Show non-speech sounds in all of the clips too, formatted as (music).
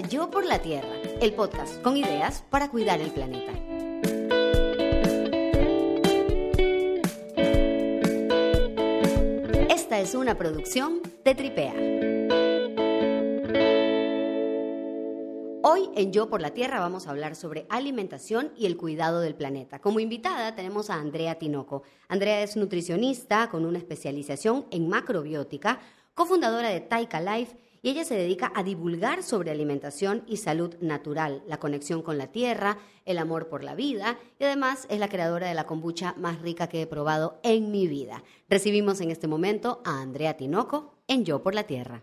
Yo por la Tierra, el podcast con ideas para cuidar el planeta. Esta es una producción de Tripea. Hoy en Yo por la Tierra vamos a hablar sobre alimentación y el cuidado del planeta. Como invitada tenemos a Andrea Tinoco. Andrea es nutricionista con una especialización en macrobiótica, cofundadora de Taika Life y ella se dedica a divulgar sobre alimentación y salud natural, la conexión con la tierra, el amor por la vida y además es la creadora de la kombucha más rica que he probado en mi vida. Recibimos en este momento a Andrea Tinoco en Yo por la Tierra.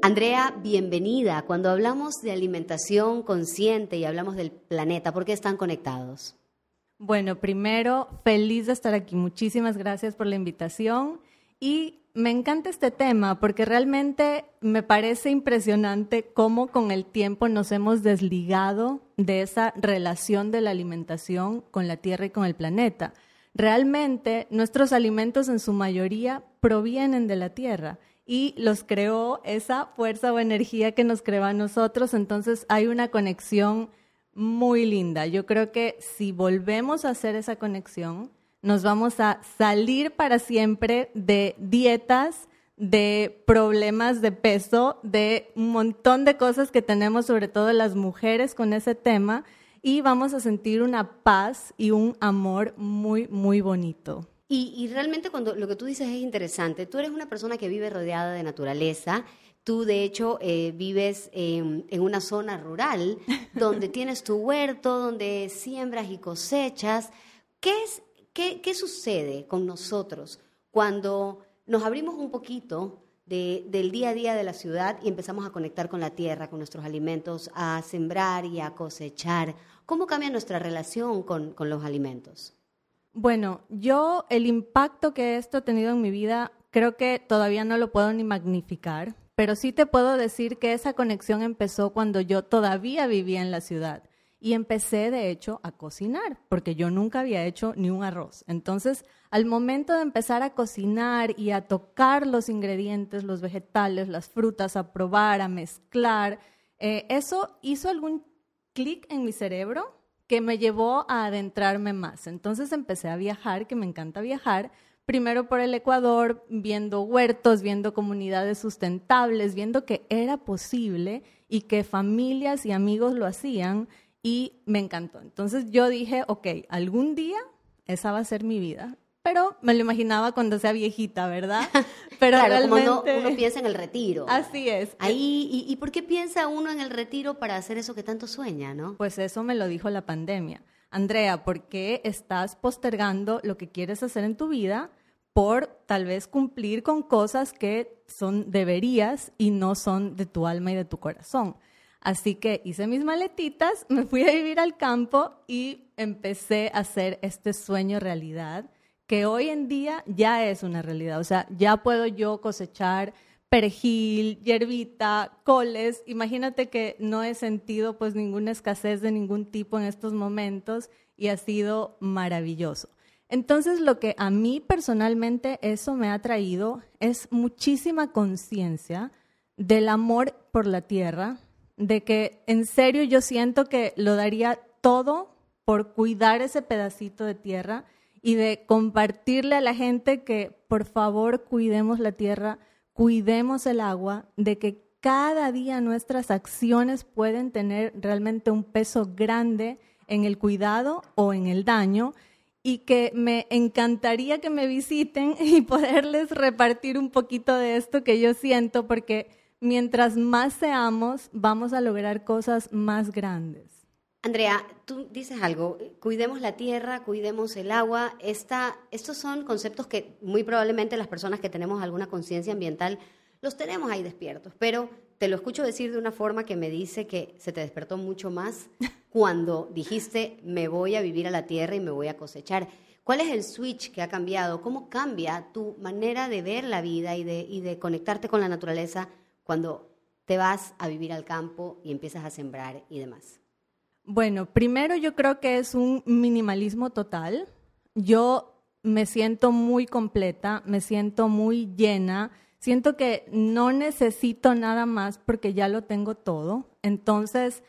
Andrea, bienvenida. Cuando hablamos de alimentación consciente y hablamos del planeta, ¿por qué están conectados? Bueno, primero, feliz de estar aquí. Muchísimas gracias por la invitación. Y me encanta este tema porque realmente me parece impresionante cómo con el tiempo nos hemos desligado de esa relación de la alimentación con la Tierra y con el planeta. Realmente nuestros alimentos en su mayoría provienen de la Tierra y los creó esa fuerza o energía que nos creó a nosotros. Entonces hay una conexión muy linda. Yo creo que si volvemos a hacer esa conexión, nos vamos a salir para siempre de dietas, de problemas de peso, de un montón de cosas que tenemos, sobre todo las mujeres, con ese tema, y vamos a sentir una paz y un amor muy, muy bonito. Y, realmente cuando lo que tú dices es interesante, tú eres una persona que vive rodeada de naturaleza, Tú, de hecho, eh, vives en una zona rural (laughs) donde tienes tu huerto, donde siembras y cosechas. ¿Qué, es, qué, qué sucede con nosotros cuando nos abrimos un poquito del día a día de la ciudad y empezamos a conectar con la tierra, con nuestros alimentos, a sembrar y a cosechar? ¿Cómo cambia nuestra relación con, con los alimentos? Bueno, yo el impacto que esto ha tenido en mi vida creo que todavía no lo puedo ni magnificar pero sí te puedo decir que esa conexión empezó cuando yo todavía vivía en la ciudad. Y empecé, de hecho, a cocinar, porque yo nunca había hecho ni un arroz. Entonces, al momento de empezar a cocinar y a tocar los ingredientes, los vegetales, las frutas, a probar, a mezclar, eh, eso hizo algún clic en mi cerebro que me llevó a adentrarme más. Entonces empecé a viajar, que me encanta viajar, primero por el Ecuador, viendo huertos, viendo comunidades sustentables, viendo que era posible y que familias y amigos lo hacían y me encantó. Entonces yo dije, ok, algún día esa va a ser mi vida. Pero me lo imaginaba cuando sea viejita, ¿verdad? (laughs) (laughs) Pero realmente... como uno piensa en el retiro. Así es. Ahí, y, ¿Y por qué piensa uno en el retiro para hacer eso que tanto sueña, no? Pues eso me lo dijo la pandemia. Andrea, ¿por qué estás postergando lo que quieres hacer en tu vida por tal vez cumplir con cosas que son deberías y no son de tu alma y de tu corazón? Así que hice mis maletitas, me fui a vivir al campo y empecé a hacer este sueño realidad que hoy en día ya es una realidad. O sea, ya puedo yo cosechar perejil, hierbita, coles. Imagínate que no he sentido pues ninguna escasez de ningún tipo en estos momentos y ha sido maravilloso. Entonces lo que a mí personalmente eso me ha traído es muchísima conciencia del amor por la tierra, de que en serio yo siento que lo daría todo por cuidar ese pedacito de tierra y de compartirle a la gente que por favor cuidemos la tierra, cuidemos el agua, de que cada día nuestras acciones pueden tener realmente un peso grande en el cuidado o en el daño y que me encantaría que me visiten (laughs) y poderles repartir un poquito de esto que yo siento porque mientras más seamos vamos a lograr cosas más grandes. Andrea, tú dices algo, cuidemos la tierra, cuidemos el agua. Esta, estos son conceptos que muy probablemente las personas que tenemos alguna conciencia ambiental los tenemos ahí despiertos, pero te lo escucho decir de una forma que me dice que se te despertó mucho más (laughs) cuando dijiste me voy a vivir a la tierra y me voy a cosechar. ¿Cuál es el switch que ha cambiado? ¿Cómo cambia tu manera de ver la vida y de, y de conectarte con la naturaleza cuando te vas a vivir al campo y empiezas a sembrar y demás? Bueno, primero yo creo que es un minimalismo total. Yo me siento muy completa, me siento muy llena, siento que no necesito nada más porque ya lo tengo todo. Entonces,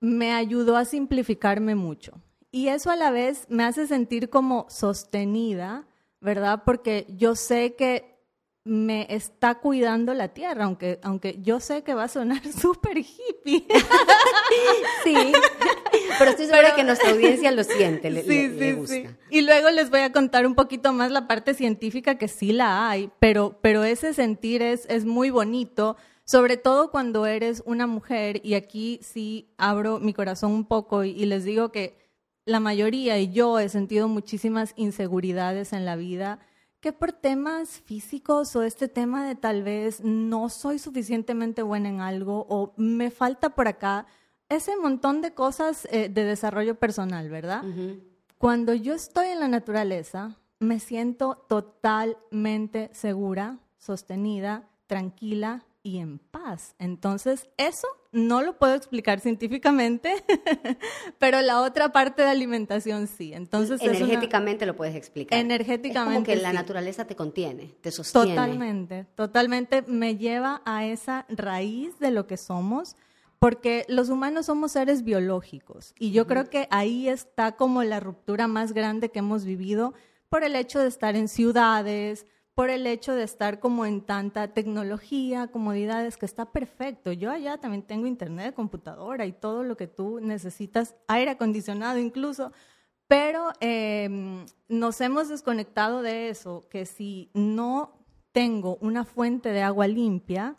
me ayudó a simplificarme mucho. Y eso a la vez me hace sentir como sostenida, ¿verdad? Porque yo sé que me está cuidando la tierra, aunque, aunque yo sé que va a sonar (laughs) súper hippie. (laughs) sí, pero estoy segura que nuestra audiencia lo siente, le, sí, sí, gusta. Sí. Y luego les voy a contar un poquito más la parte científica que sí la hay, pero, pero ese sentir es, es muy bonito, sobre todo cuando eres una mujer, y aquí sí abro mi corazón un poco y les digo que la mayoría y yo he sentido muchísimas inseguridades en la vida que por temas físicos o este tema de tal vez no soy suficientemente buena en algo o me falta por acá, ese montón de cosas eh, de desarrollo personal, ¿verdad? Cuando yo estoy en la naturaleza, me siento totalmente segura, sostenida, tranquila y en paz. Entonces, eso no lo puedo explicar científicamente, (laughs) pero la otra parte de alimentación sí. Entonces, energéticamente lo puedes explicar. Energéticamente. Es como que la naturaleza te contiene, te sostiene. Totalmente, totalmente me lleva a esa raíz de lo que somos. Porque los humanos somos seres biológicos y yo creo que ahí está como la ruptura más grande que hemos vivido por el hecho de estar en ciudades, por el hecho de estar como en tanta tecnología, comodidades, que está perfecto. Yo allá también tengo internet, computadora y todo lo que tú necesitas, aire acondicionado incluso, pero em, nos hemos desconectado de eso, que si no tengo una fuente de agua limpia,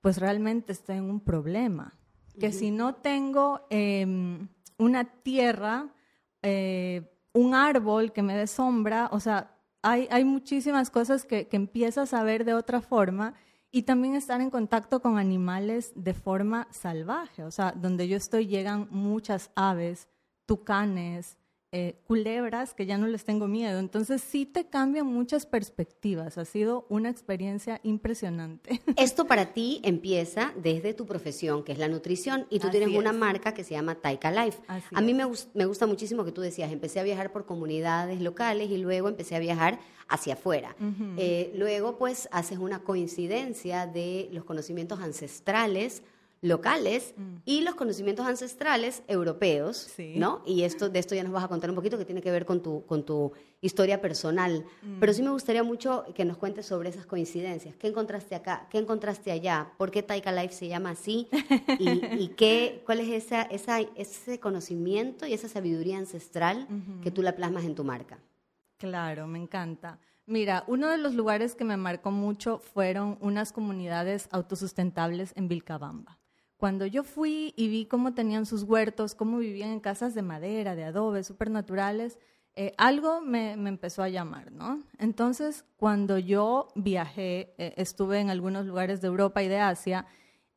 pues realmente estoy en un problema. Que si no tengo em, una tierra, eh, un árbol que me dé sombra, o sea, hay, muchísimas cosas que, que, empiezas a ver de otra forma y también estar en contacto con animales de forma salvaje. O sea, donde yo estoy llegan muchas aves, tucanes, eh, culebras que ya no les tengo miedo. Entonces sí te cambian muchas perspectivas. Ha sido una experiencia impresionante. (laughs) Esto para ti empieza desde tu profesión, que es la nutrición, y tú tienes una marca que se llama Taika Life. a mí me, me, gusta muchísimo que tú decías, empecé a viajar por comunidades locales y luego empecé a viajar hacia afuera. Eh, luego pues haces una coincidencia de los conocimientos ancestrales locales mm. y los conocimientos ancestrales europeos, ¿no? Y esto, de esto ya nos vas a contar un poquito que tiene que ver con tu, con tu historia personal. Mm. Pero sí me gustaría mucho que nos cuentes sobre esas coincidencias. ¿Qué encontraste acá? ¿Qué encontraste allá? ¿Por qué Taika Life se llama así? ¿Y, qué, cuál es esa, esa, ese conocimiento y esa sabiduría ancestral que tú la plasmas en tu marca? Claro, me encanta. Mira, uno de los lugares que me marcó mucho fueron unas comunidades autosustentables en Vilcabamba. Cuando yo fui y vi cómo tenían sus huertos, cómo vivían en casas de madera, de adobe, súper naturales, eh, algo me, empezó a llamar, ¿no? Entonces, cuando yo viajé, eh, estuve en algunos lugares de Europa y de Asia,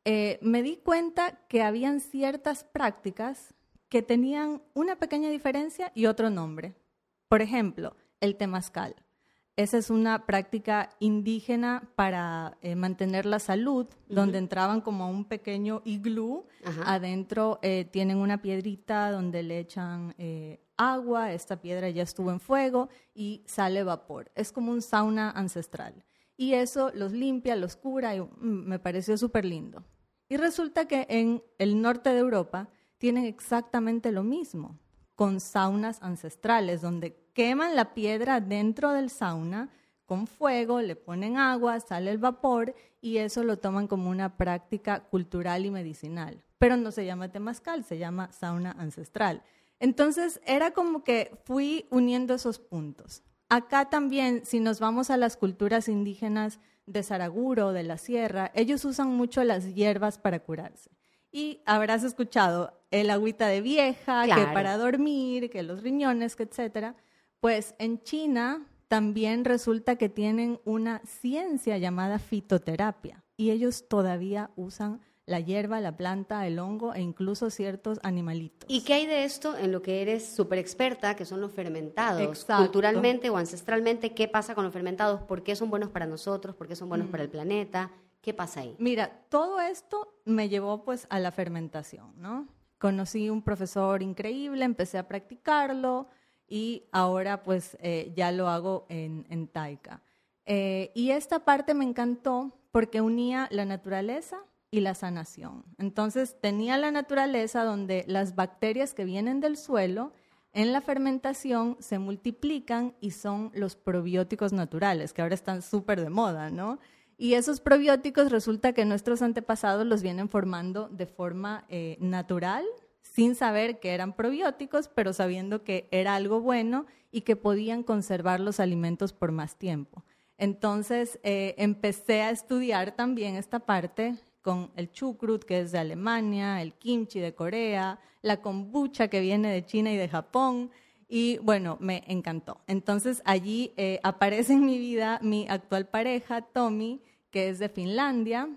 eh, me di cuenta que habían ciertas prácticas que tenían una pequeña diferencia y otro nombre. Por ejemplo, el temazcal. Esa es una práctica indígena para eh, mantener la salud, donde entraban como a un pequeño iglú. Adentro eh, tienen una piedrita donde le echan eh, agua, esta piedra ya estuvo en fuego y sale vapor. Es como un sauna ancestral. Y eso los limpia, los cura y mm, me pareció súper lindo. Y resulta que en el norte de Europa tienen exactamente lo mismo, con saunas ancestrales, donde queman la piedra dentro del sauna con fuego, le ponen agua, sale el vapor y eso lo toman como una práctica cultural y medicinal. Pero no se llama temazcal, se llama sauna ancestral. Entonces era como que fui uniendo esos puntos. Acá también, si nos vamos a las culturas indígenas de Saraguro, de la sierra, ellos usan mucho las hierbas para curarse. Y habrás escuchado el agüita de vieja, que para dormir, que los riñones, que etcétera. Pues en China también resulta que tienen una ciencia llamada fitoterapia y ellos todavía usan la hierba, la planta, el hongo e incluso ciertos animalitos. ¿Y qué hay de esto en lo que eres súper experta, que son los fermentados? Culturalmente o ancestralmente, ¿qué pasa con los fermentados? ¿Por qué son buenos para nosotros? ¿Por qué son buenos para el mm. planeta? ¿Qué pasa ahí? Mira, todo esto me llevó pues a la fermentación, ¿no? Conocí un profesor increíble, empecé a practicarlo, y ahora pues eh, ya lo hago en, en Taika. Eh, y esta parte me encantó porque unía la naturaleza y la sanación. Entonces tenía la naturaleza donde las bacterias que vienen del suelo en la fermentación se multiplican y son los probióticos naturales, que ahora están súper de moda, ¿no? Y esos probióticos resulta que nuestros antepasados los vienen formando de forma eh, natural, sin saber que eran probióticos, pero sabiendo que era algo bueno y que podían conservar los alimentos por más tiempo. Entonces eh, empecé a estudiar también esta parte con el chucrut, que es de Alemania, el kimchi de Corea, la kombucha que viene de China y de Japón. Y bueno, me encantó. Entonces allí eh, aparece en mi vida mi actual pareja, Tommy, que es de Finlandia,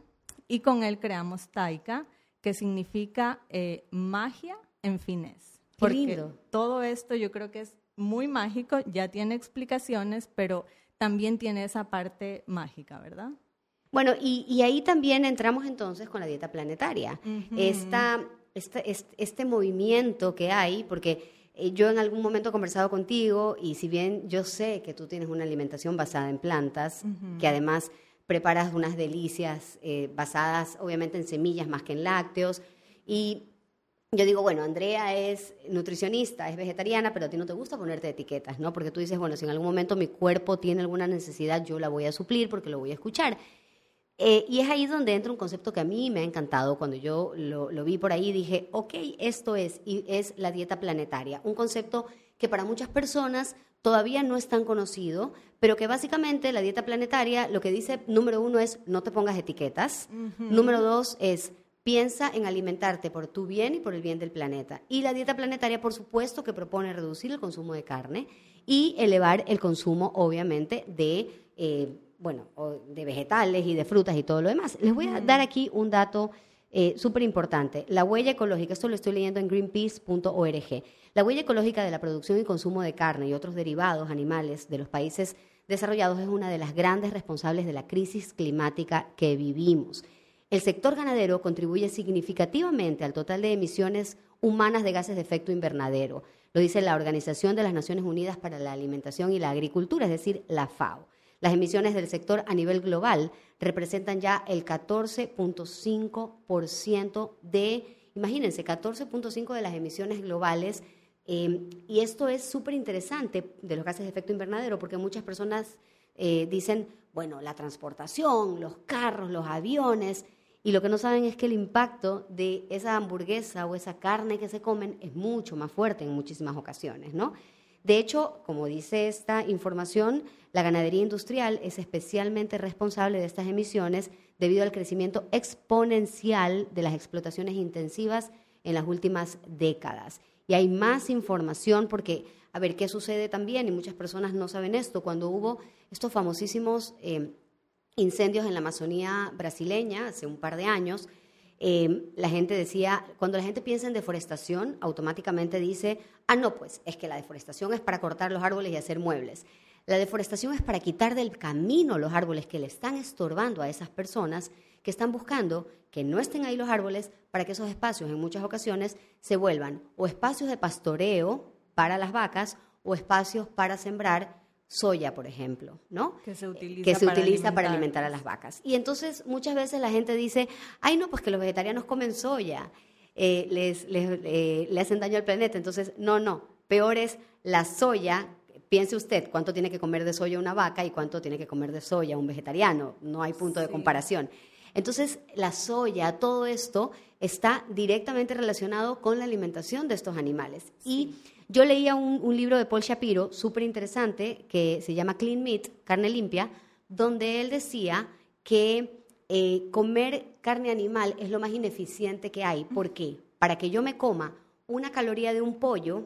y con él creamos Taika, que significa eh, magia en finés. Porque todo esto yo creo que es muy mágico, ya tiene explicaciones, pero también tiene esa parte mágica, ¿verdad? Bueno, y, ahí también entramos entonces con la dieta planetaria. Esta, este, movimiento que hay, porque eh, yo en algún momento he conversado contigo y si bien yo sé que tú tienes una alimentación basada en plantas, que además preparas unas delicias eh, basadas obviamente en semillas más que en lácteos, y yo digo, bueno, Andrea es nutricionista, es vegetariana, pero a ti no te gusta ponerte etiquetas, ¿no? Porque tú dices, bueno, si en algún momento mi cuerpo tiene alguna necesidad, yo la voy a suplir porque lo voy a escuchar. Eh, y es ahí donde entra un concepto que a mí me ha encantado. Cuando yo lo, vi por ahí, dije, ok, esto es, y es la dieta planetaria. Un concepto que para muchas personas todavía no es tan conocido, pero que básicamente la dieta planetaria lo que dice, número uno, es no te pongas etiquetas. Número dos es piensa en alimentarte por tu bien y por el bien del planeta. Y la dieta planetaria, por supuesto, que propone reducir el consumo de carne y elevar el consumo, obviamente, de... Eh, bueno, de vegetales y de frutas y todo lo demás. Les voy a dar aquí un dato eh, súper importante. La huella ecológica, esto lo estoy leyendo en greenpeace.org. La huella ecológica de la producción y consumo de carne y otros derivados animales de los países desarrollados es una de las grandes responsables de la crisis climática que vivimos. El sector ganadero contribuye significativamente al total de emisiones humanas de gases de efecto invernadero. Lo dice la Organización de las Naciones Unidas para la Alimentación y la Agricultura, es decir, la FAO. Las emisiones del sector a nivel global representan ya el 14.5% de, imagínense, 14.5% de las emisiones globales. Em, y esto es súper interesante de los gases de efecto invernadero porque muchas personas eh, dicen, bueno, la transportación, los carros, los aviones, y lo que no saben es que el impacto de esa hamburguesa o esa carne que se comen es mucho más fuerte en muchísimas ocasiones, ¿no? De hecho, como dice esta información, la ganadería industrial es especialmente responsable de estas emisiones debido al crecimiento exponencial de las explotaciones intensivas en las últimas décadas. Y hay más información porque, a ver, ¿qué sucede también? Y muchas personas no saben esto. Cuando hubo estos famosísimos eh, incendios en la Amazonía brasileña hace un par de años, Em, la gente decía, cuando la gente piensa en deforestación, automáticamente dice, ah, no, pues es que la deforestación es para cortar los árboles y hacer muebles. La deforestación es para quitar del camino los árboles que le están estorbando a esas personas que están buscando que no estén ahí los árboles para que esos espacios en muchas ocasiones se vuelvan o espacios de pastoreo para las vacas o espacios para sembrar soya, por ejemplo, ¿no? Que se utiliza, que se para, utiliza alimentar. para alimentar a las vacas. Y entonces muchas veces la gente dice, ay no, pues que los vegetarianos comen soya, eh, les, les eh, le hacen daño al planeta. Entonces, no, no, peor es la soya. Piense usted cuánto tiene que comer de soya una vaca y cuánto tiene que comer de soya un vegetariano. No hay punto sí. de comparación. Entonces, la soya, todo esto está directamente relacionado con la alimentación de estos animales. Sí. Y yo leía un, un libro de Paul Shapiro, súper interesante, que se llama Clean Meat, carne limpia, donde él decía que eh, comer carne animal es lo más ineficiente que hay. ¿Por qué? Para que yo me coma una caloría de un pollo,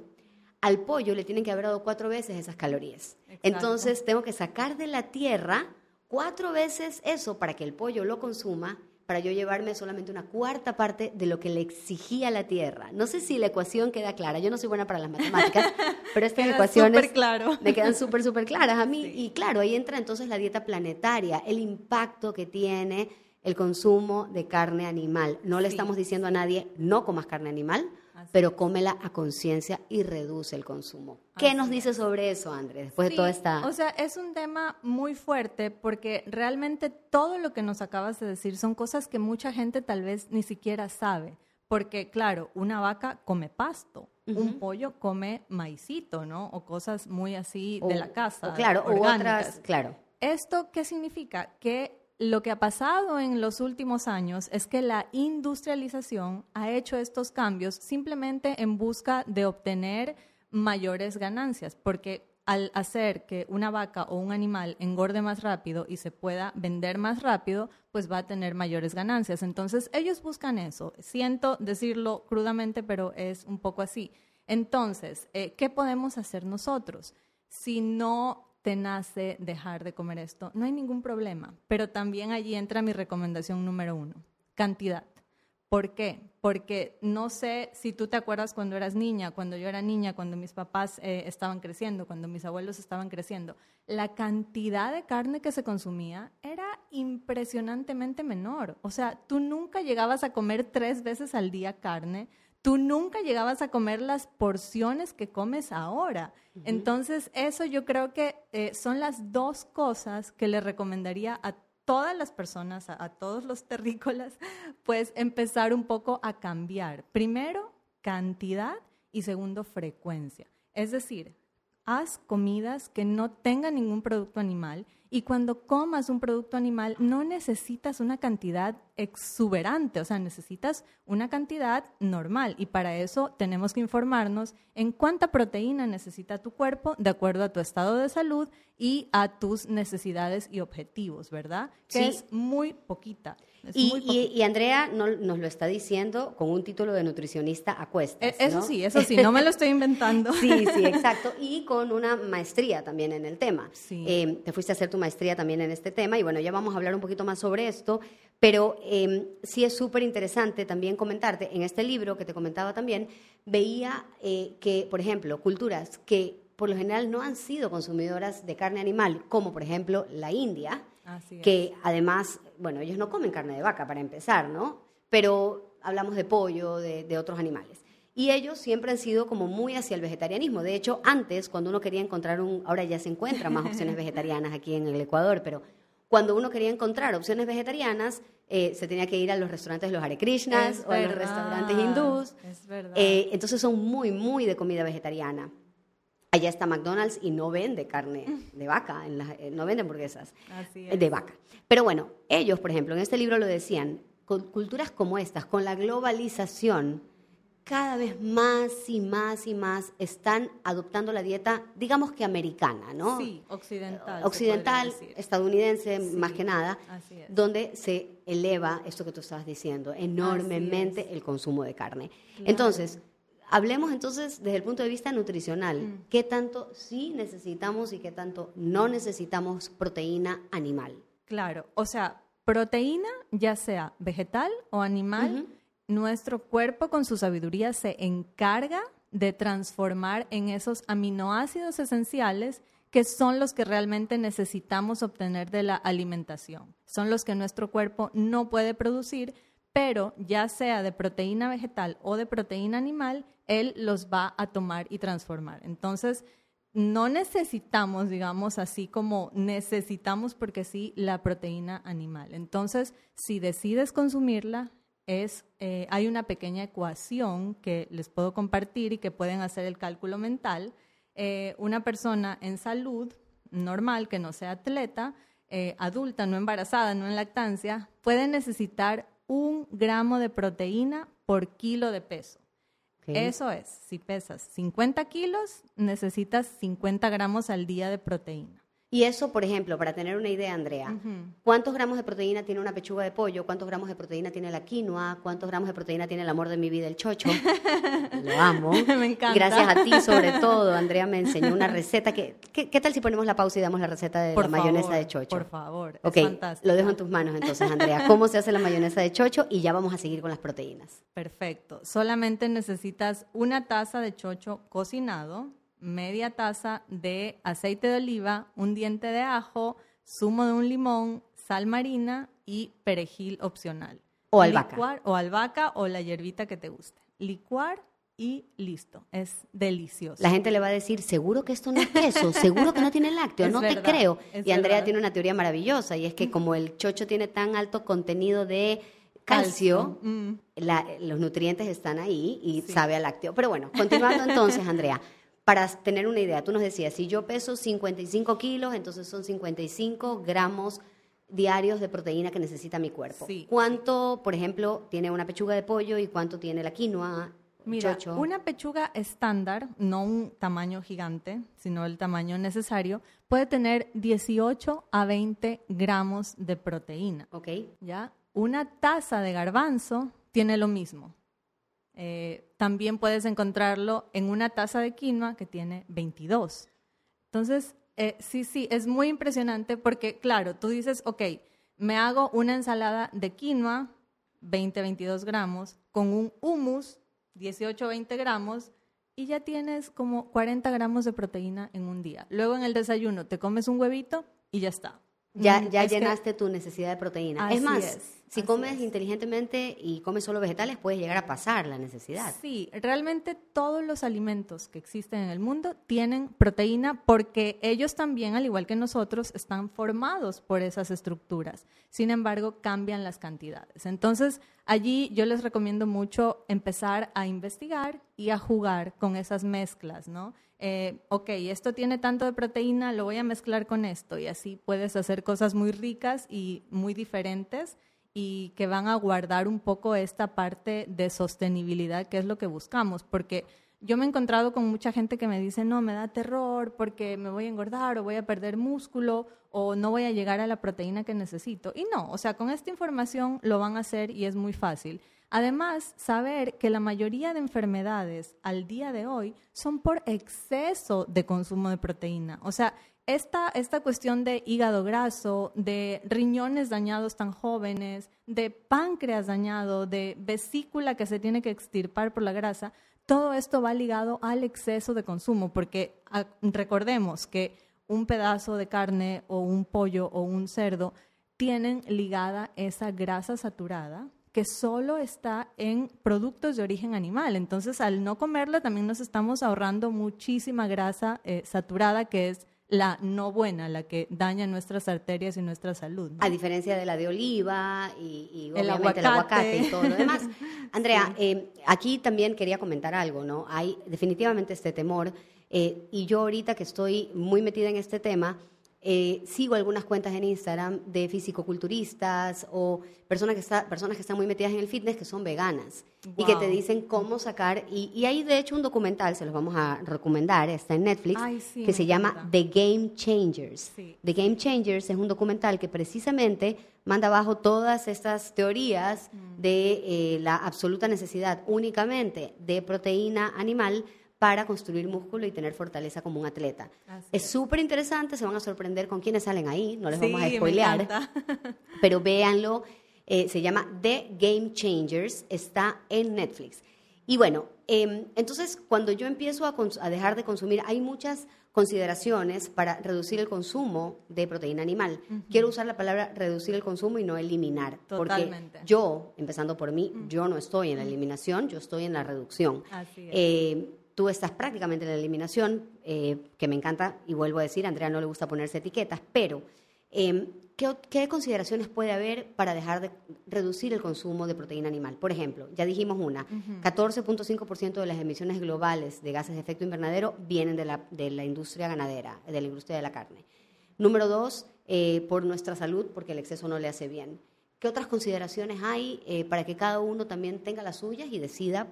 al pollo le tienen que haber dado cuatro veces esas calorías. Exacto. Entonces tengo que sacar de la tierra cuatro veces eso para que el pollo lo consuma para yo llevarme solamente una cuarta parte de lo que le exigía la Tierra. No sé si la ecuación queda clara, yo no soy buena para las matemáticas, (laughs) pero estas ecuaciones claro. me quedan súper, súper claras a mí. Sí. Y claro, ahí entra entonces la dieta planetaria, el impacto que tiene el consumo de carne animal. No le sí. estamos diciendo a nadie, no comas carne animal, pero cómela a conciencia y reduce el consumo. ¿Qué nos dice sobre eso, Andrés, después de toda esta... O sea, es un tema muy fuerte porque realmente todo lo que nos acabas de decir son cosas que mucha gente tal vez ni siquiera sabe. Porque, claro, una vaca come pasto, un pollo come maicito, ¿no? O cosas muy así de la casa. claro, o otras, claro. ¿Esto qué significa? Que lo que ha pasado en los últimos años es que la industrialización ha hecho estos cambios simplemente en busca de obtener mayores ganancias, porque al hacer que una vaca o un animal engorde más rápido y se pueda vender más rápido, pues va a tener mayores ganancias. Entonces, ellos buscan eso. Siento decirlo crudamente, pero es un poco así. Entonces, eh, ¿qué podemos hacer nosotros? Si no te nace dejar de comer esto, no hay ningún problema. Pero también allí entra mi recomendación número uno, cantidad. ¿Por qué? Porque no sé si tú te acuerdas cuando eras niña, cuando yo era niña, cuando mis papás eh, estaban creciendo, cuando mis abuelos estaban creciendo. La cantidad de carne que se consumía era impresionantemente menor. O sea, tú nunca llegabas a comer tres veces al día carne, tú nunca llegabas a comer las porciones que comes ahora. Entonces, eso yo creo que eh, son las dos cosas que le recomendaría a todas las personas, a, a, todos los terrícolas, (laughs) pues empezar un poco a cambiar. Primero, cantidad y segundo, frecuencia. Es decir, haz comidas que no tengan ningún producto animal y cuando comas un producto animal no necesitas una cantidad exuberante, o sea, necesitas una cantidad normal y para eso tenemos que informarnos en cuánta proteína necesita tu cuerpo de acuerdo a tu estado de salud y a tus necesidades y objetivos, ¿verdad? Que es muy poquita. Y, Andrea nos lo está diciendo con un título de nutricionista a cuestas. E, eso sí, eso sí, no me lo estoy inventando. (laughs) sí, sí, (laughs) exacto. Y con una maestría también en el tema. Eh, te fuiste a hacer tu maestría también en este tema y bueno, ya vamos a hablar un poquito más sobre esto, pero em, sí es súper interesante también comentarte, en este libro que te comentaba también, veía eh, que, por ejemplo, culturas que por lo general no han sido consumidoras de carne animal, como por ejemplo la India, que además, bueno, ellos no comen carne de vaca para empezar, ¿no? Pero hablamos de pollo, de, otros animales. Y ellos siempre han sido como muy hacia el vegetarianismo. De hecho, antes, cuando uno quería encontrar un, ahora ya se encuentran más opciones vegetarianas aquí en el Ecuador, pero cuando uno quería encontrar opciones vegetarianas, eh, se tenía que ir a los restaurantes de los Hare Krishnas o a los restaurantes hindús. Es verdad. Eh, entonces son muy, muy de comida vegetariana. Allá está McDonald's y no vende carne de vaca, en eh, no vende hamburguesas de vaca. Pero bueno, ellos, por ejemplo, en este libro lo decían, con culturas como estas, con la globalización, cada vez más y más y más están adoptando la dieta, digamos que americana, ¿no? Sí, occidental. Occidental, estadounidense, más que nada, donde se eleva esto que tú estabas diciendo, enormemente el consumo de carne. Entonces, Hablemos entonces desde el punto de vista nutricional. Mm. ¿Qué tanto sí necesitamos y qué tanto no necesitamos proteína animal? Claro, o sea, proteína, ya sea vegetal o animal, nuestro cuerpo con su sabiduría se encarga de transformar en esos aminoácidos esenciales que son los que realmente necesitamos obtener de la alimentación. Son los que nuestro cuerpo no puede producir, pero ya sea de proteína vegetal o de proteína animal, él los va a tomar y transformar. Entonces, no necesitamos, digamos así como necesitamos porque sí, la proteína animal. Entonces, si decides consumirla, es, eh, hay una pequeña ecuación que les puedo compartir y que pueden hacer el cálculo mental. Eh, una persona en salud normal, que no sea atleta, eh, adulta, no embarazada, no en lactancia, puede necesitar un gramo de proteína por kilo de peso. Eso es, si pesas 50 kilos, necesitas 50 gramos al día de proteína. Y eso, por ejemplo, para tener una idea, Andrea, ¿cuántos gramos de proteína tiene una pechuga de pollo? ¿Cuántos gramos de proteína tiene la quinoa? ¿Cuántos gramos de proteína tiene el amor de mi vida, el chocho? (laughs) Lo amo. (laughs) me encanta. Gracias a ti, sobre (laughs) todo, Andrea me enseñó una receta. Que, ¿qué, tal si ponemos la pausa y damos la receta de la mayonesa de chocho? Por favor, ok, lo dejo en tus manos entonces, Andrea. ¿Cómo se hace la mayonesa de chocho? Y ya vamos a seguir con las proteínas. Perfecto. Solamente necesitas una taza de chocho cocinado, media taza de aceite de oliva, un diente de ajo, zumo de un limón, sal marina y perejil opcional. O albahaca. o albahaca o la hierbita que te guste. Licuar y listo, es delicioso. La gente le va a decir, seguro que esto no es queso, seguro que no tiene lácteo, (laughs) no te creo. Y Andrea tiene una teoría maravillosa y es que como el chocho tiene tan alto contenido de calcio, mm. los nutrientes están ahí y sabe a lácteo. Pero bueno, continuando entonces, (laughs) Andrea, para tener una idea, tú nos decías, si yo peso 55 kilos, entonces son 55 gramos diarios de proteína que necesita mi cuerpo. ¿Cuánto, por ejemplo, tiene una pechuga de pollo y cuánto tiene la quinoa? Mira, una pechuga estándar, no un tamaño gigante, sino el tamaño necesario, puede tener 18 a 20 gramos de proteína. Ok. ¿Ya? Una taza de garbanzo tiene lo mismo. Eh, también puedes encontrarlo en una taza de quinoa que tiene 22. Entonces, eh, sí, sí, es muy impresionante porque, claro, tú dices, ok, me hago una ensalada de quinoa, 20, 22 gramos, con un hummus 18 20 gramos y ya tienes como 40 gramos de proteína en un día. Luego en el desayuno te comes un huevito y ya está. Ya, mm, ya llenaste tu necesidad de proteína. es más, si comes inteligentemente y comes solo vegetales, puedes llegar a pasar la necesidad. Sí, realmente todos los alimentos que existen en el mundo tienen proteína porque ellos también, al igual que nosotros, están formados por esas estructuras. Sin embargo, cambian las cantidades. Entonces, allí yo les recomiendo mucho empezar a investigar y a jugar con esas mezclas, ¿no? Eh, ok, esto tiene tanto de proteína, lo voy a mezclar con esto y así puedes hacer cosas muy ricas y muy diferentes y que van a guardar un poco esta parte de sostenibilidad que es lo que buscamos, porque yo me he encontrado con mucha gente que me dice, no, me da terror porque me voy a engordar o voy a perder músculo o no voy a llegar a la proteína que necesito. Y no, o sea, con esta información lo van a hacer y es muy fácil. Además, saber que la mayoría de enfermedades al día de hoy son por exceso de consumo de proteína. O sea, esta, esta cuestión de hígado graso, de riñones dañados tan jóvenes, de páncreas dañado, de vesícula que se tiene que extirpar por la grasa, todo esto va ligado al exceso de consumo, porque ah, recordemos que un pedazo de carne o un pollo o un cerdo tienen ligada esa grasa saturada que solo está en productos de origen animal. Entonces, al no comerlo, también nos estamos ahorrando muchísima grasa eh, saturada que es la no buena, la que daña nuestras arterias y nuestra salud. A diferencia de la de oliva y, obviamente el aguacate. y todo lo demás. (laughs) Andrea, eh, aquí también quería comentar algo, ¿no? Hay definitivamente este temor eh, y yo ahorita que estoy muy metida en este tema, eh, sigo algunas cuentas en Instagram de fisicoculturistas o personas que, está, personas que están muy metidas en el fitness que son veganas y que te dicen cómo sacar. Y, y, hay de hecho un documental, se los vamos a recomendar, está en Netflix, que se llama The Game Changers. The Game Changers es un documental que precisamente manda abajo todas estas teorías mm. de eh, la absoluta necesidad únicamente de proteína animal para construir músculo y tener fortaleza como un atleta. es súper interesante, se van a sorprender con quienes salen ahí, no les vamos a spoilear, (laughs) pero véanlo, eh, se llama The Game Changers, está en Netflix. Y bueno, em, entonces cuando yo empiezo a, dejar de consumir, hay muchas consideraciones para reducir el consumo de proteína animal. Quiero usar la palabra reducir el consumo y no eliminar. Totalmente. Porque yo, empezando por mí, yo no estoy en la eliminación, yo estoy en la reducción. Así es. Eh, tú estás prácticamente en la eliminación, eh, que me encanta, y vuelvo a decir, a Andrea no le gusta ponerse etiquetas, pero em, ¿qué, consideraciones puede haber para dejar de reducir el consumo de proteína animal? Por ejemplo, ya dijimos una, 14.5% de las emisiones globales de gases de efecto invernadero vienen de la, de la industria ganadera, de la industria de la carne. Número dos, eh, por nuestra salud, porque el exceso no le hace bien. ¿Qué otras consideraciones hay eh, para que cada uno también tenga las suyas y decida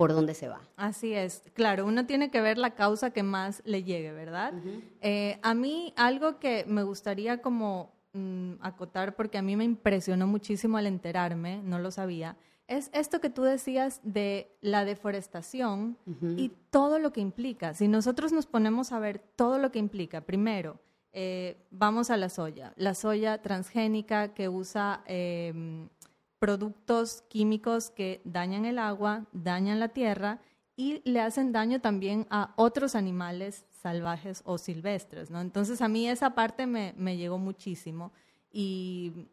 por dónde se va. Así es, claro, uno tiene que ver la causa que más le llegue, ¿verdad? Eh, a mí algo que me gustaría como mm, acotar, porque a mí me impresionó muchísimo al enterarme, no lo sabía, es esto que tú decías de la deforestación y todo lo que implica. Si nosotros nos ponemos a ver todo lo que implica, primero, eh, vamos a la soya, la soya transgénica que usa... Em, productos químicos que dañan el agua, dañan la tierra y le hacen daño también a otros animales salvajes o silvestres, ¿no? Entonces a mí esa parte me, llegó muchísimo y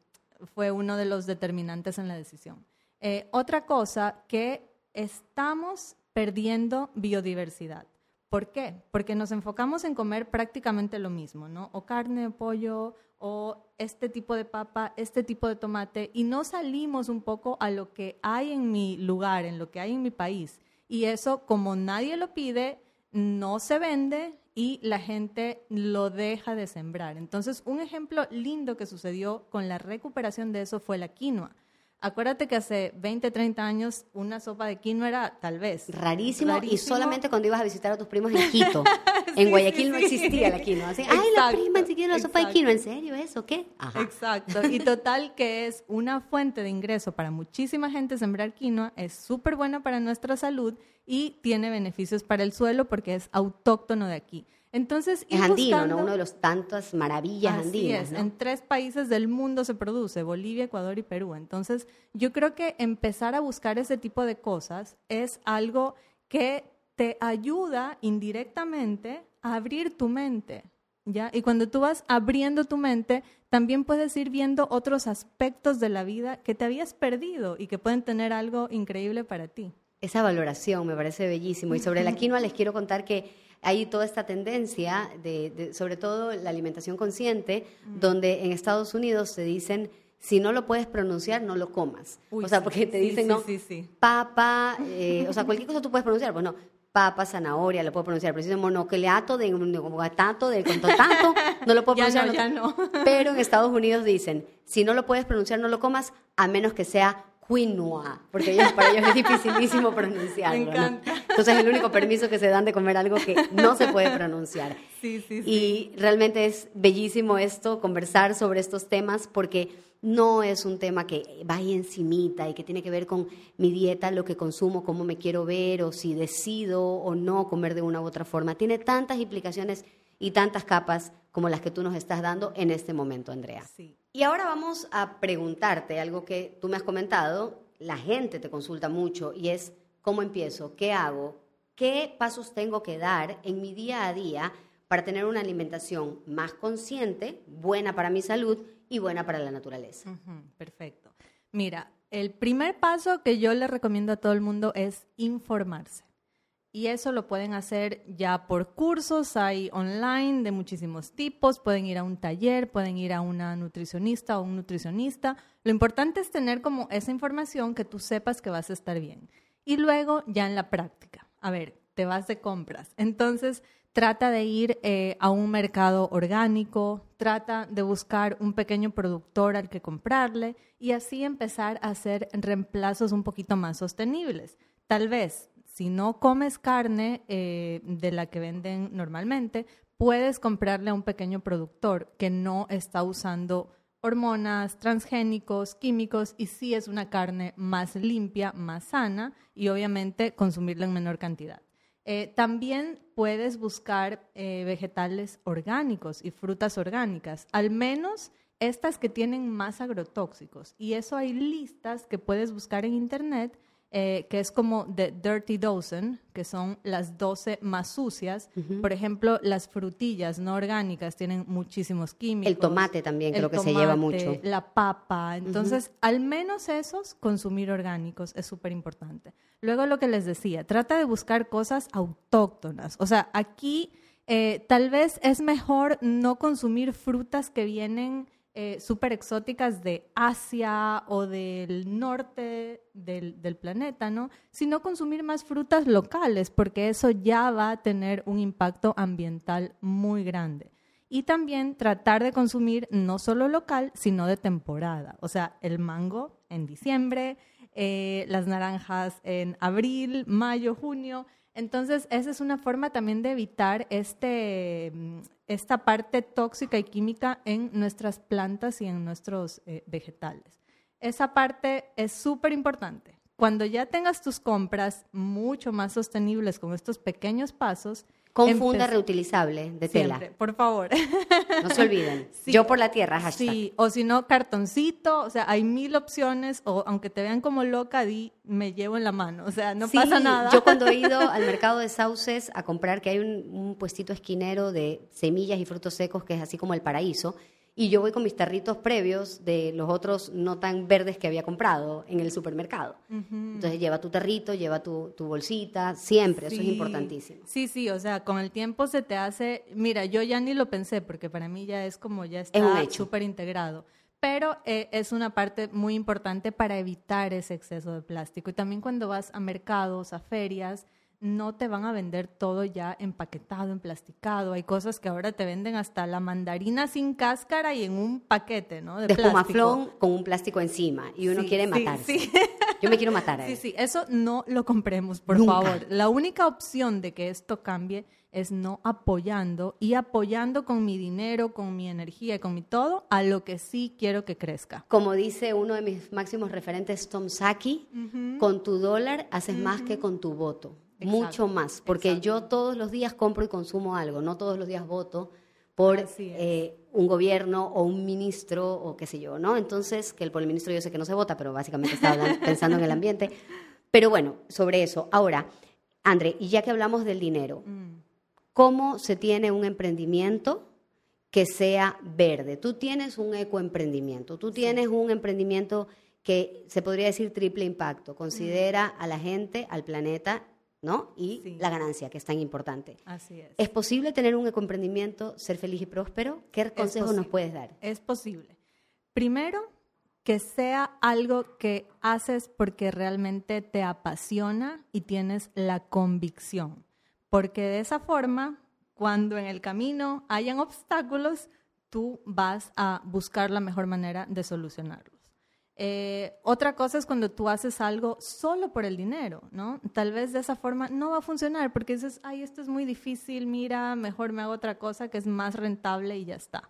fue uno de los determinantes en la decisión. Eh, otra cosa que estamos perdiendo biodiversidad. ¿Por qué? Porque nos enfocamos en comer prácticamente lo mismo, ¿no? O carne, pollo, o este tipo de papa, este tipo de tomate, y no salimos un poco a lo que hay en mi lugar, en lo que hay en mi país. Y eso, como nadie lo pide, no se vende y la gente lo deja de sembrar. Entonces, un ejemplo lindo que sucedió con la recuperación de eso fue la quinoa. Acuérdate que hace 20, 30 años una sopa de quinoa era tal vez. Rarísimo, y solamente cuando ibas a visitar a tus primos en (laughs) Quito. en Guayaquil no existía la quinoa. Así, Ay, la prima siquiera la sopa de quinoa, ¿en serio eso? ¿Qué? Exacto. Y total que es una fuente de ingreso para muchísima gente sembrar quinoa, es súper buena para nuestra salud y tiene beneficios para el suelo porque es autóctono de aquí. Entonces, es andino, ¿no? Uno de los tantas maravillas así andinas. Es. En tres países del mundo se produce, Bolivia, Ecuador y Perú. Entonces, yo creo que empezar a buscar ese tipo de cosas es algo que te ayuda indirectamente a abrir tu mente. ¿Ya? Y cuando tú vas abriendo tu mente, también puedes ir viendo otros aspectos de la vida que te habías perdido y que pueden tener algo increíble para ti. Esa valoración me parece bellísimo. Y sobre la quinoa les quiero contar que hay toda esta tendencia, de, sobre todo la alimentación consciente, donde en Estados Unidos se dicen, si no lo puedes pronunciar, no lo comas. o sea, porque te dicen, no, papa, (laughs) eh, o sea, cualquier cosa tú puedes pronunciar, pues no, papa, zanahoria, lo puedo pronunciar, pero si es monocleato, de gatato, de contotato, no lo puedo (laughs) pronunciar. ya no. Pero en Estados Unidos dicen, si no lo puedes pronunciar, no lo comas, a menos que sea quinoa, porque ellos, para ellos es dificilísimo (laughs) pronunciarlo. Me encanta. Entonces es el único permiso que se dan de comer algo que no se puede pronunciar. Sí, sí, sí. Y realmente es bellísimo esto, conversar sobre estos temas, porque no es un tema que vaya encimita y que tiene que ver con mi dieta, lo que consumo, cómo me quiero ver, o si decido o no comer de una u otra forma. Tiene tantas implicaciones y tantas capas como las que tú nos estás dando en este momento, Andrea. Sí. Y ahora vamos a preguntarte algo que tú me has comentado, la gente te consulta mucho y es cómo empiezo, qué hago, qué pasos tengo que dar en mi día a día para tener una alimentación más consciente, buena para mi salud y buena para la naturaleza. perfecto. Mira, el primer paso que yo le recomiendo a todo el mundo es informarse. Y eso lo pueden hacer ya por cursos, hay online de muchísimos tipos, pueden ir a un taller, pueden ir a una nutricionista o un nutricionista. Lo importante es tener como esa información que tú sepas que vas a estar bien. Y luego ya en la práctica, a ver, te vas de compras. Entonces, trata de ir eh, a un mercado orgánico, trata de buscar un pequeño productor al que comprarle y así empezar a hacer reemplazos un poquito más sostenibles. Tal vez si no comes carne eh, de la que venden normalmente, puedes comprarle a un pequeño productor que no está usando hormonas, transgénicos, químicos y sí es una carne más limpia, más sana y obviamente consumirla en menor cantidad. Eh, también puedes buscar eh, vegetales orgánicos y frutas orgánicas, al menos estas que tienen más agrotóxicos. Y eso hay listas que puedes buscar en internet eh, que es como The Dirty Dozen, que son las 12 más sucias. Por ejemplo, las frutillas no orgánicas tienen muchísimos químicos. El tomate también, creo que se lleva mucho. La papa. Entonces, al menos esos, consumir orgánicos es súper importante. Luego, lo que les decía, trata de buscar cosas autóctonas. O sea, aquí eh, tal vez es mejor no consumir frutas que vienen eh, súper exóticas de Asia o del norte del, del, planeta, ¿no? Sino consumir más frutas locales, porque eso ya va a tener un impacto ambiental muy grande. Y también tratar de consumir no solo local, sino de temporada. O sea, el mango en diciembre, eh, las naranjas en abril, mayo, junio. Entonces, esa es una forma también de evitar este, mm, esta parte tóxica y química en nuestras plantas y en nuestros eh, vegetales. Esa parte es súper importante. Cuando ya tengas tus compras mucho más sostenibles con estos pequeños pasos, con funda reutilizable de tela. por favor. (laughs) No se olviden. (laughs) Yo por la tierra, hashtag. Sí, o si no, cartoncito. O sea, hay mil opciones. O aunque te vean como loca, di, me llevo en la mano. O sea, no pasa nada. Yo cuando he (laughs) ido al mercado de sauces a comprar, que hay un, un puestito esquinero de semillas y frutos secos que es así como el paraíso, y yo voy con mis tarritos previos de los otros no tan verdes que había comprado en el supermercado. Entonces lleva tu tarrito, lleva tu, tu bolsita, siempre, eso es importantísimo. Sí, sí, o sea, con el tiempo se te hace, mira, yo ya ni lo pensé porque para mí ya es como ya está súper integrado pero eh, es una parte muy importante para evitar ese exceso de plástico. Y también cuando vas a mercados, a ferias, no te van a vender todo ya empaquetado, emplasticado. Hay cosas que ahora te venden hasta la mandarina sin cáscara y en un paquete, ¿no? De, de con un plástico encima y uno quiere matarse. Sí, (laughs) Yo me quiero matar Sí, sí, eso no lo compremos, por favor. La única opción de que esto cambie es no apoyando y apoyando con mi dinero, con mi energía y con mi todo a lo que sí quiero que crezca. Como dice uno de mis máximos referentes, Tom Saki, con tu dólar haces más que con tu voto mucho más, porque yo todos los días compro y consumo algo, no todos los días voto por eh, un gobierno o un ministro o qué sé yo, ¿no? Entonces, que por el ministro yo sé que no se vota, pero básicamente estaba (laughs) pensando en el ambiente. Pero bueno, sobre eso. Ahora, André, y ya que hablamos del dinero, mm. ¿cómo se tiene un emprendimiento que sea verde? Tú tienes un ecoemprendimiento, tú tienes un emprendimiento que se podría decir triple impacto, considera mm. a la gente, al planeta ¿no? Y la ganancia, que es tan importante. Así es. ¿Es posible tener un ecoemprendimiento, ser feliz y próspero? ¿Qué consejos nos puedes dar? Es posible. Primero, que sea algo que haces porque realmente te apasiona y tienes la convicción. Porque de esa forma, cuando en el camino hayan obstáculos, tú vas a buscar la mejor manera de solucionarlo. Eh, otra cosa es cuando tú haces algo solo por el dinero, ¿no? Tal vez de esa forma no va a funcionar porque dices, ay, esto es muy difícil, mira, mejor me hago otra cosa que es más rentable y ya está.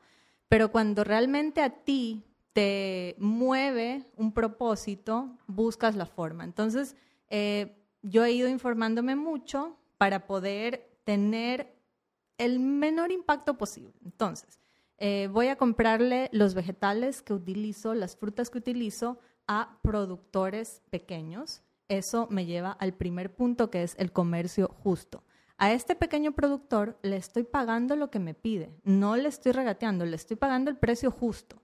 Pero cuando realmente a ti te mueve un propósito, buscas la forma. Entonces, eh, yo he ido informándome mucho para poder tener el menor impacto posible. Entonces, eh, voy a comprarle los vegetales que utilizo, las frutas que utilizo a productores pequeños. Eso me lleva al primer punto que es el comercio justo. A este pequeño productor le estoy pagando lo que me pide, no le estoy regateando, le estoy pagando el precio justo.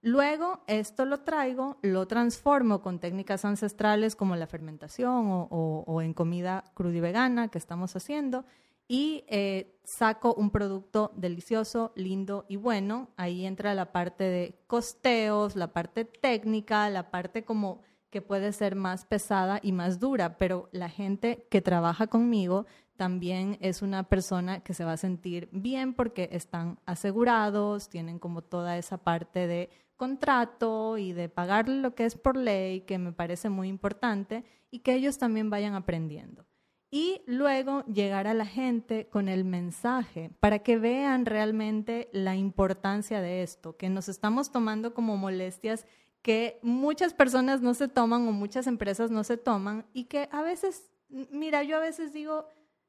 Luego, esto lo traigo, lo transformo con técnicas ancestrales como la fermentación o, o en comida cruda vegana que estamos haciendo y eh, saco un producto delicioso, lindo y bueno. Ahí entra la parte de costeos, la parte técnica, la parte como que puede ser más pesada y más dura, pero la gente que trabaja conmigo también es una persona que se va a sentir bien porque están asegurados, tienen como toda esa parte de contrato y de pagar lo que es por ley, que me parece muy importante, y que ellos también vayan aprendiendo y luego llegar a la gente con el mensaje para que vean realmente la importancia de esto, que nos estamos tomando como molestias que muchas personas no se toman o muchas empresas no se toman y que a veces, mira, yo a veces digo,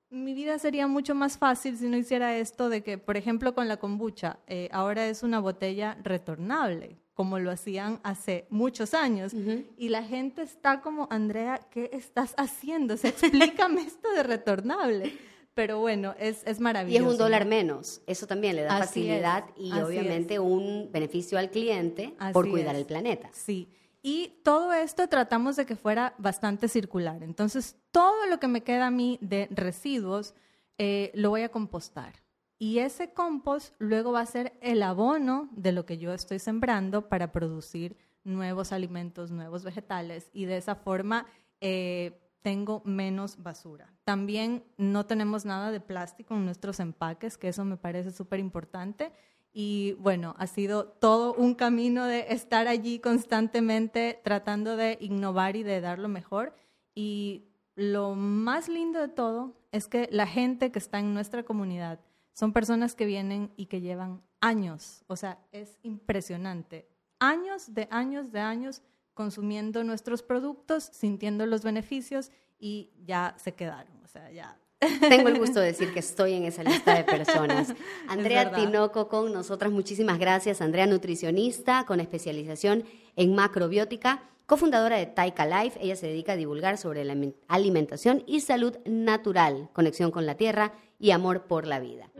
mi vida sería mucho más fácil si no hiciera esto de que, por ejemplo, con la kombucha, eh, ahora es una botella retornable como lo hacían hace muchos años. Y la gente está como, Andrea, ¿qué estás haciendo? explícame (laughs) esto de retornable. Pero bueno, es, es maravilloso. Y es un dólar menos. Eso también le da facilidad y obviamente un beneficio al cliente por cuidar el planeta. Sí. Y todo esto tratamos de que fuera bastante circular. Entonces, todo lo que me queda a mí de residuos eh, lo voy a compostar. Y ese compost luego va a ser el abono de lo que yo estoy sembrando para producir nuevos alimentos, nuevos vegetales y de esa forma eh, tengo menos basura. También no tenemos nada de plástico en nuestros empaques, que eso me parece súper importante. Y bueno, ha sido todo un camino de estar allí constantemente tratando de innovar y de dar lo mejor. Y lo más lindo de todo es que la gente que está en nuestra comunidad son personas que vienen y que llevan años, o sea, es impresionante, años de años de años consumiendo nuestros productos, sintiendo los beneficios y ya se quedaron, o sea, ya. Tengo el gusto de decir que estoy en esa lista de personas. (laughs) Andrea Tinoco con nosotras, muchísimas gracias. Andrea, nutricionista con especialización en macrobiótica, cofundadora de Taika Life. Ella se dedica a divulgar sobre la alimentación y salud natural, conexión con la tierra y amor por la vida.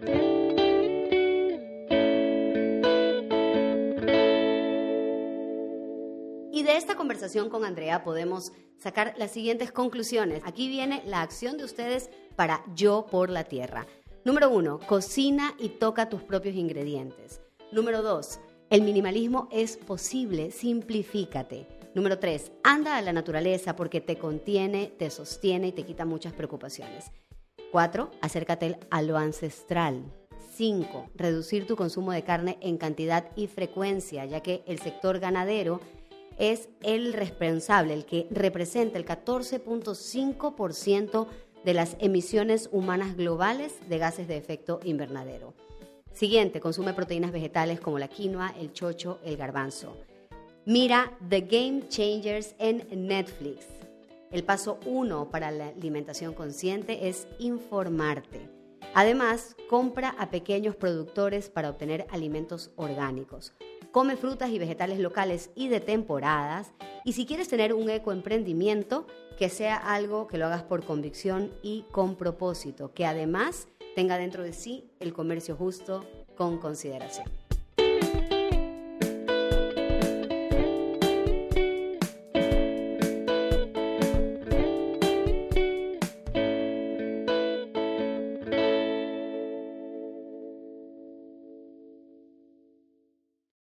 Y de esta conversación con Andrea podemos sacar las siguientes conclusiones. Aquí viene la acción de ustedes para Yo por la Tierra. Número uno, cocina y toca tus propios ingredientes. Número dos, el minimalismo es posible, simplifícate. Número tres, anda a la naturaleza porque te contiene, te sostiene y te quita muchas preocupaciones. Cuatro, acércate a lo ancestral. Cinco, reducir tu consumo de carne en cantidad y frecuencia, ya que el sector ganadero es el responsable, el que representa el 14.5% de las emisiones humanas globales de gases de efecto invernadero. Siguiente, consume proteínas vegetales como la quinoa, el chocho, el garbanzo. Mira The Game Changers en Netflix. El paso uno para la alimentación consciente es informarte. Además, compra a pequeños productores para obtener alimentos orgánicos. Come frutas y vegetales locales y de temporadas. Y si quieres tener un ecoemprendimiento, que sea algo que lo hagas por convicción y con propósito, que además tenga dentro de sí el comercio justo con consideración.